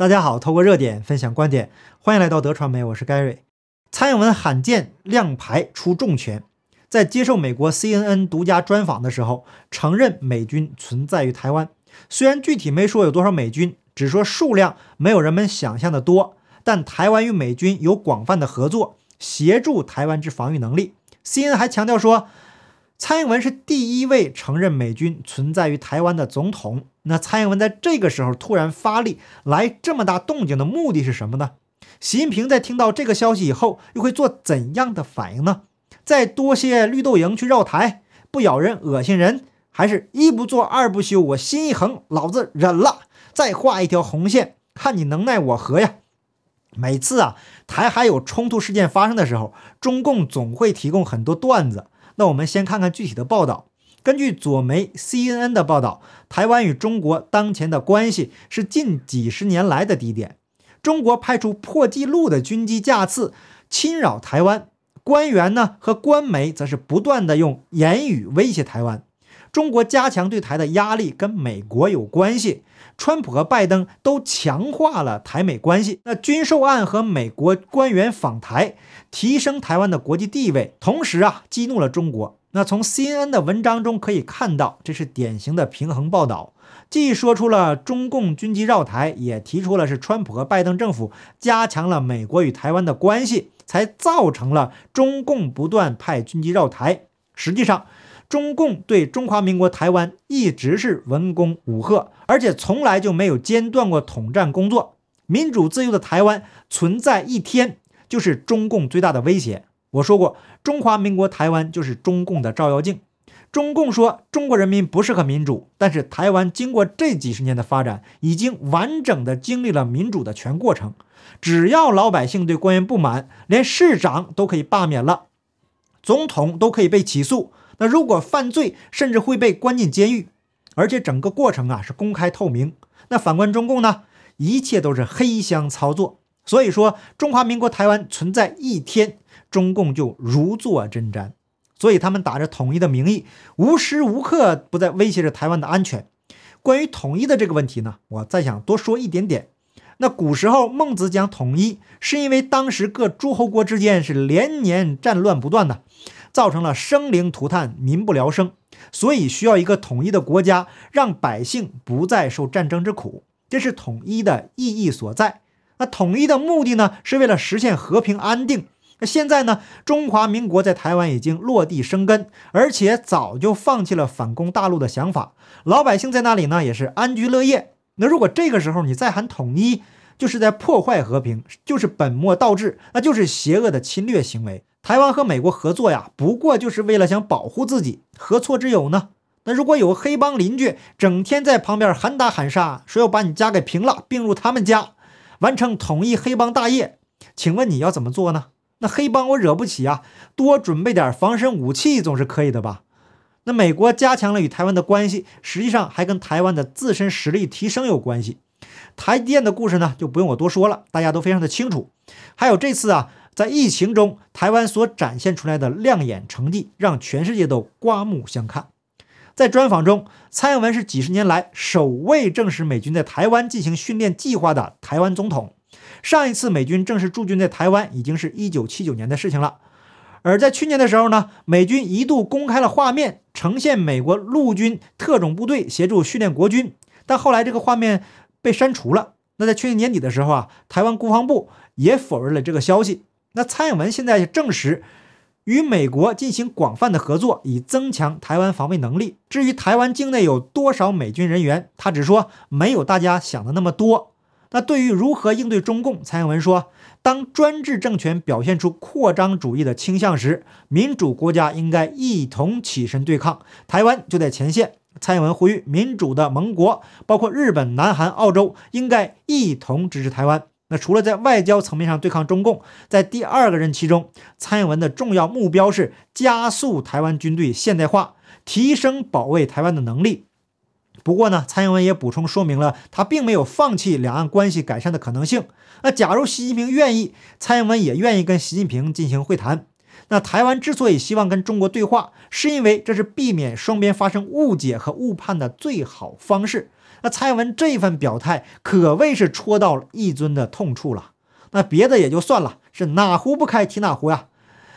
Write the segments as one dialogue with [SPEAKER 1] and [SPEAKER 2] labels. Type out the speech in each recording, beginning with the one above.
[SPEAKER 1] 大家好，透过热点分享观点，欢迎来到德传媒，我是 Gary。蔡英文罕见亮牌出重拳，在接受美国 CNN 独家专访的时候，承认美军存在于台湾。虽然具体没说有多少美军，只说数量没有人们想象的多，但台湾与美军有广泛的合作，协助台湾之防御能力。CNN 还强调说。蔡英文是第一位承认美军存在于台湾的总统。那蔡英文在这个时候突然发力，来这么大动静的目的是什么呢？习近平在听到这个消息以后，又会做怎样的反应呢？再多些绿豆蝇去绕台，不咬人恶心人，还是一不做二不休？我心一横，老子忍了，再画一条红线，看你能奈我何呀？每次啊，台海有冲突事件发生的时候，中共总会提供很多段子。那我们先看看具体的报道。根据左媒 CNN 的报道，台湾与中国当前的关系是近几十年来的低点。中国派出破纪录的军机架次侵扰台湾，官员呢和官媒则是不断的用言语威胁台湾。中国加强对台的压力跟美国有关系，川普和拜登都强化了台美关系。那军售案和美国官员访台，提升台湾的国际地位，同时啊激怒了中国。那从 CNN 的文章中可以看到，这是典型的平衡报道，既说出了中共军机绕台，也提出了是川普和拜登政府加强了美国与台湾的关系，才造成了中共不断派军机绕台。实际上。中共对中华民国台湾一直是文攻武吓，而且从来就没有间断过统战工作。民主自由的台湾存在一天，就是中共最大的威胁。我说过，中华民国台湾就是中共的照妖镜。中共说中国人民不适合民主，但是台湾经过这几十年的发展，已经完整的经历了民主的全过程。只要老百姓对官员不满，连市长都可以罢免了，总统都可以被起诉。那如果犯罪，甚至会被关进监狱，而且整个过程啊是公开透明。那反观中共呢，一切都是黑箱操作。所以说，中华民国台湾存在一天，中共就如坐针毡。所以他们打着统一的名义，无时无刻不在威胁着台湾的安全。关于统一的这个问题呢，我再想多说一点点。那古时候孟子讲统一，是因为当时各诸侯国之间是连年战乱不断的。造成了生灵涂炭、民不聊生，所以需要一个统一的国家，让百姓不再受战争之苦，这是统一的意义所在。那统一的目的呢，是为了实现和平安定。那现在呢，中华民国在台湾已经落地生根，而且早就放弃了反攻大陆的想法，老百姓在那里呢也是安居乐业。那如果这个时候你再喊统一，就是在破坏和平，就是本末倒置，那就是邪恶的侵略行为。台湾和美国合作呀，不过就是为了想保护自己，何错之有呢？那如果有黑帮邻居整天在旁边喊打喊杀，说要把你家给平了，并入他们家，完成统一黑帮大业，请问你要怎么做呢？那黑帮我惹不起啊，多准备点防身武器总是可以的吧？那美国加强了与台湾的关系，实际上还跟台湾的自身实力提升有关系。台积电的故事呢，就不用我多说了，大家都非常的清楚。还有这次啊。在疫情中，台湾所展现出来的亮眼成绩，让全世界都刮目相看。在专访中，蔡英文是几十年来首位证实美军在台湾进行训练计划的台湾总统。上一次美军正式驻军在台湾，已经是一九七九年的事情了。而在去年的时候呢，美军一度公开了画面，呈现美国陆军特种部队协助训练国军，但后来这个画面被删除了。那在去年年底的时候啊，台湾国防部也否认了这个消息。那蔡英文现在证实，与美国进行广泛的合作，以增强台湾防卫能力。至于台湾境内有多少美军人员，他只说没有大家想的那么多。那对于如何应对中共，蔡英文说，当专制政权表现出扩张主义的倾向时，民主国家应该一同起身对抗，台湾就在前线。蔡英文呼吁民主的盟国，包括日本、南韩、澳洲，应该一同支持台湾。那除了在外交层面上对抗中共，在第二个任期中，蔡英文的重要目标是加速台湾军队现代化，提升保卫台湾的能力。不过呢，蔡英文也补充说明了，他并没有放弃两岸关系改善的可能性。那假如习近平愿意，蔡英文也愿意跟习近平进行会谈。那台湾之所以希望跟中国对话，是因为这是避免双边发生误解和误判的最好方式。那蔡英文这份表态可谓是戳到了一尊的痛处了。那别的也就算了，是哪壶不开提哪壶呀？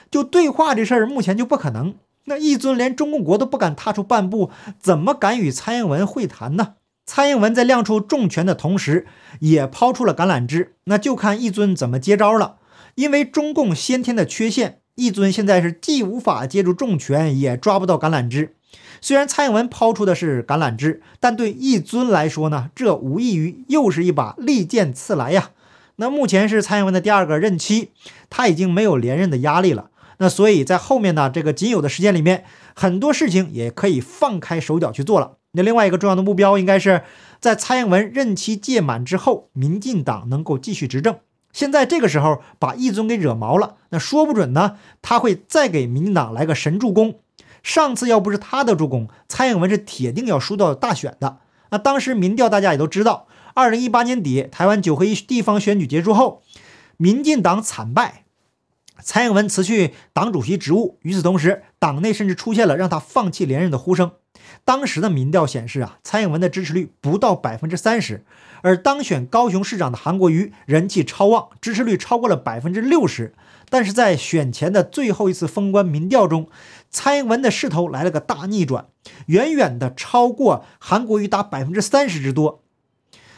[SPEAKER 1] 就对话这事儿，目前就不可能。那一尊连中共国都不敢踏出半步，怎么敢与蔡英文会谈呢？蔡英文在亮出重拳的同时，也抛出了橄榄枝，那就看一尊怎么接招了。因为中共先天的缺陷，一尊现在是既无法接住重拳，也抓不到橄榄枝。虽然蔡英文抛出的是橄榄枝，但对一尊来说呢，这无异于又是一把利剑刺来呀。那目前是蔡英文的第二个任期，他已经没有连任的压力了。那所以在后面呢，这个仅有的时间里面，很多事情也可以放开手脚去做了。那另外一个重要的目标，应该是在蔡英文任期届满之后，民进党能够继续执政。现在这个时候把一尊给惹毛了，那说不准呢，他会再给民进党来个神助攻。上次要不是他的助攻，蔡英文是铁定要输到大选的。那当时民调大家也都知道，二零一八年底台湾九合一地方选举结束后，民进党惨败，蔡英文辞去党主席职务。与此同时，党内甚至出现了让他放弃连任的呼声。当时的民调显示啊，蔡英文的支持率不到百分之三十，而当选高雄市长的韩国瑜人气超旺，支持率超过了百分之六十。但是在选前的最后一次封关民调中，蔡英文的势头来了个大逆转，远远的超过韩国瑜达百分之三十之多。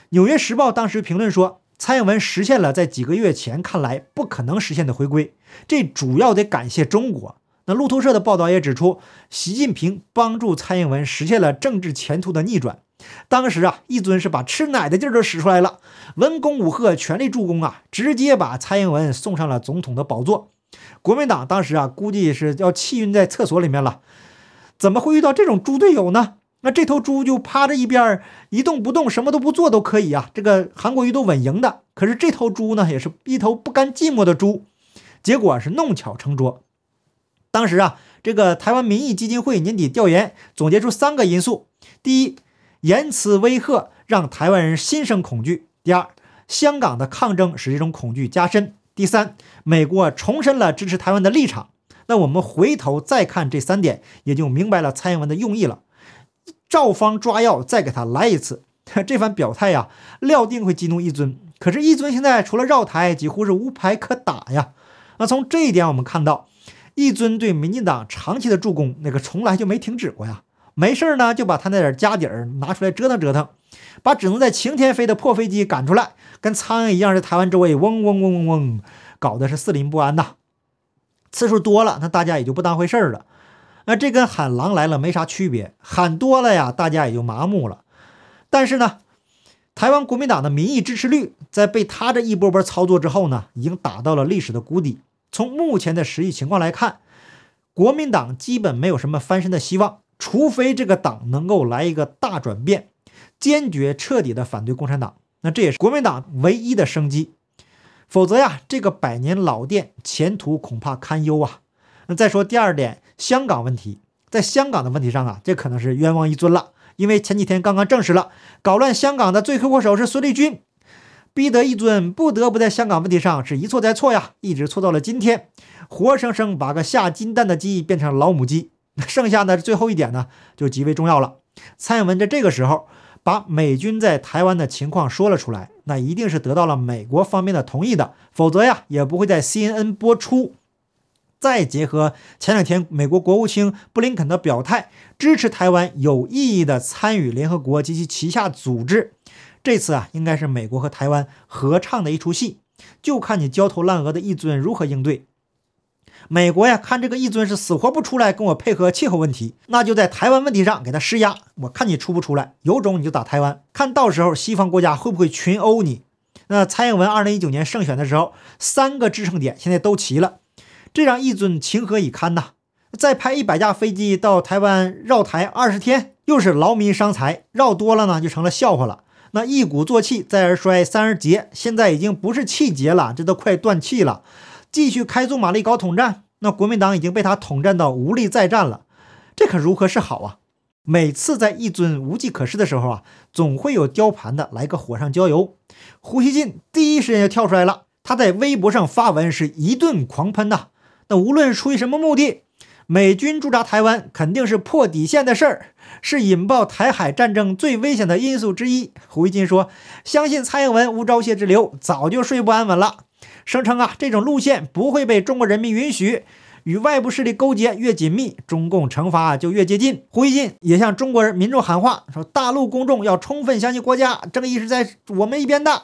[SPEAKER 1] 纽约时报当时评论说，蔡英文实现了在几个月前看来不可能实现的回归，这主要得感谢中国。那路透社的报道也指出，习近平帮助蔡英文实现了政治前途的逆转。当时啊，一尊是把吃奶的劲儿都使出来了，文攻武赫，全力助攻啊，直接把蔡英文送上了总统的宝座。国民党当时啊，估计是要气晕在厕所里面了。怎么会遇到这种猪队友呢？那这头猪就趴着一边一动不动，什么都不做都可以啊。这个韩国瑜都稳赢的，可是这头猪呢，也是一头不甘寂寞的猪。结果是弄巧成拙。当时啊，这个台湾民意基金会年底调研总结出三个因素：第一，言辞威吓让台湾人心生恐惧；第二，香港的抗争使这种恐惧加深；第三，美国重申了支持台湾的立场。那我们回头再看这三点，也就明白了蔡英文的用意了。照方抓药，再给他来一次。这番表态呀，料定会激怒一尊。可是，一尊现在除了绕台，几乎是无牌可打呀。那从这一点，我们看到。一尊对民进党长期的助攻，那个从来就没停止过呀。没事呢，就把他那点家底儿拿出来折腾折腾，把只能在晴天飞的破飞机赶出来，跟苍蝇一样在台湾周围嗡嗡嗡嗡嗡，搞得是四邻不安呐。次数多了，那大家也就不当回事儿了。那这跟喊狼来了没啥区别，喊多了呀，大家也就麻木了。但是呢，台湾国民党的民意支持率在被他这一波波操作之后呢，已经打到了历史的谷底。从目前的实际情况来看，国民党基本没有什么翻身的希望，除非这个党能够来一个大转变，坚决彻底的反对共产党，那这也是国民党唯一的生机。否则呀，这个百年老店前途恐怕堪忧啊。那再说第二点，香港问题，在香港的问题上啊，这可能是冤枉一尊了，因为前几天刚刚证实了，搞乱香港的罪魁祸首是孙立军。逼得一尊不得不在香港问题上是一错再错呀，一直错到了今天，活生生把个下金蛋的鸡变成老母鸡。剩下的最后一点呢，就极为重要了。蔡英文在这个时候把美军在台湾的情况说了出来，那一定是得到了美国方面的同意的，否则呀，也不会在 CNN 播出。再结合前两天美国国务卿布林肯的表态，支持台湾有意义的参与联合国及其旗下组织。这次啊，应该是美国和台湾合唱的一出戏，就看你焦头烂额的一尊如何应对。美国呀，看这个一尊是死活不出来跟我配合气候问题，那就在台湾问题上给他施压。我看你出不出来，有种你就打台湾，看到时候西方国家会不会群殴你。那蔡英文二零一九年胜选的时候，三个支撑点现在都齐了，这让一尊情何以堪呐？再派一百架飞机到台湾绕台二十天，又是劳民伤财，绕多了呢就成了笑话了。那一鼓作气，再而衰，三而竭，现在已经不是气节了，这都快断气了。继续开足马力搞统战，那国民党已经被他统战到无力再战了，这可如何是好啊？每次在一尊无计可施的时候啊，总会有雕盘的来个火上浇油。胡锡进第一时间就跳出来了，他在微博上发文是一顿狂喷呐。那无论出于什么目的，美军驻扎台湾肯定是破底线的事儿，是引爆台海战争最危险的因素之一。胡锡进说：“相信蔡英文无招谢之流，早就睡不安稳了。”声称啊，这种路线不会被中国人民允许。与外部势力勾结越紧密，中共惩罚就越接近。胡锡进也向中国人民众喊话，说：“大陆公众要充分相信国家，正义是在我们一边的。”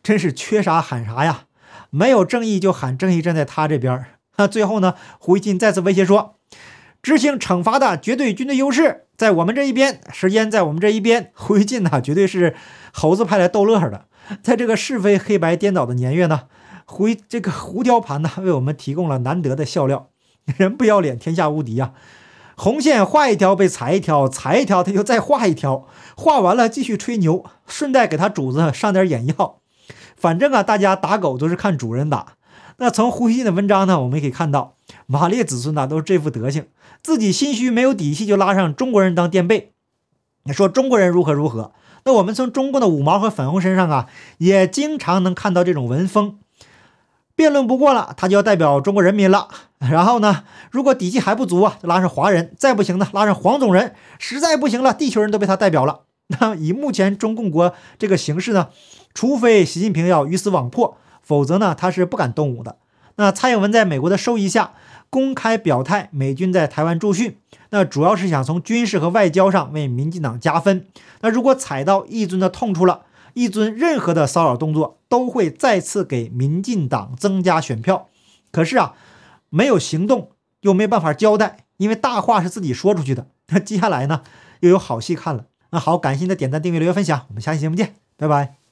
[SPEAKER 1] 真是缺啥喊啥呀！没有正义就喊正义站在他这边。那最后呢？胡锡进再次威胁说：“执行惩罚的绝对军队优势在我们这一边，时间在我们这一边。”胡锡进呢，绝对是猴子派来逗乐的。在这个是非黑白颠倒的年月呢，胡这个胡雕盘呢，为我们提供了难得的笑料。人不要脸，天下无敌呀！红线画一条被踩一条，踩一条他就再画一条，画完了继续吹牛，顺带给他主子上点眼药。反正啊，大家打狗都是看主人打。那从胡锡进的文章呢，我们也可以看到，马列子孙呐都是这副德行，自己心虚没有底气，就拉上中国人当垫背。你说中国人如何如何？那我们从中共的五毛和粉红身上啊，也经常能看到这种文风。辩论不过了，他就要代表中国人民了。然后呢，如果底气还不足啊，就拉上华人；再不行呢，拉上黄种人；实在不行了，地球人都被他代表了。那以目前中共国这个形势呢，除非习近平要鱼死网破，否则呢，他是不敢动武的。那蔡英文在美国的授意下，公开表态美军在台湾驻训，那主要是想从军事和外交上为民进党加分。那如果踩到一尊的痛处了，一尊任何的骚扰动作都会再次给民进党增加选票，可是啊，没有行动又没办法交代，因为大话是自己说出去的。那接下来呢，又有好戏看了。那好，感谢您的点赞、订阅、留言、分享，我们下期节目见，拜拜。